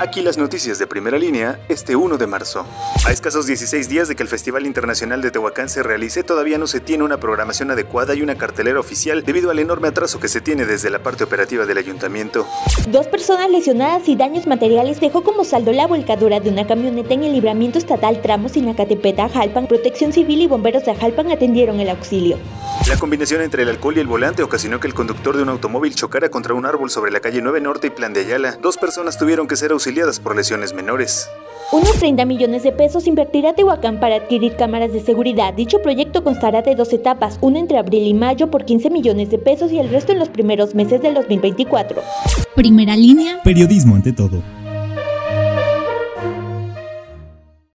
Aquí las noticias de primera línea este 1 de marzo. A escasos 16 días de que el Festival Internacional de Tehuacán se realice, todavía no se tiene una programación adecuada y una cartelera oficial debido al enorme atraso que se tiene desde la parte operativa del ayuntamiento. Dos personas lesionadas y daños materiales dejó como saldo la volcadura de una camioneta en el libramiento estatal Tramos Sinacatepeta, Jalpan. Protección Civil y bomberos de Jalpan atendieron el auxilio. La combinación entre el alcohol y el volante ocasionó que el conductor de un automóvil chocara contra un árbol sobre la calle 9 Norte y Plan de Ayala. Dos personas tuvieron que ser auxiliadas por lesiones menores. Unos 30 millones de pesos invertirá Tehuacán para adquirir cámaras de seguridad. Dicho proyecto constará de dos etapas, una entre abril y mayo por 15 millones de pesos y el resto en los primeros meses del 2024. Primera línea. Periodismo ante todo.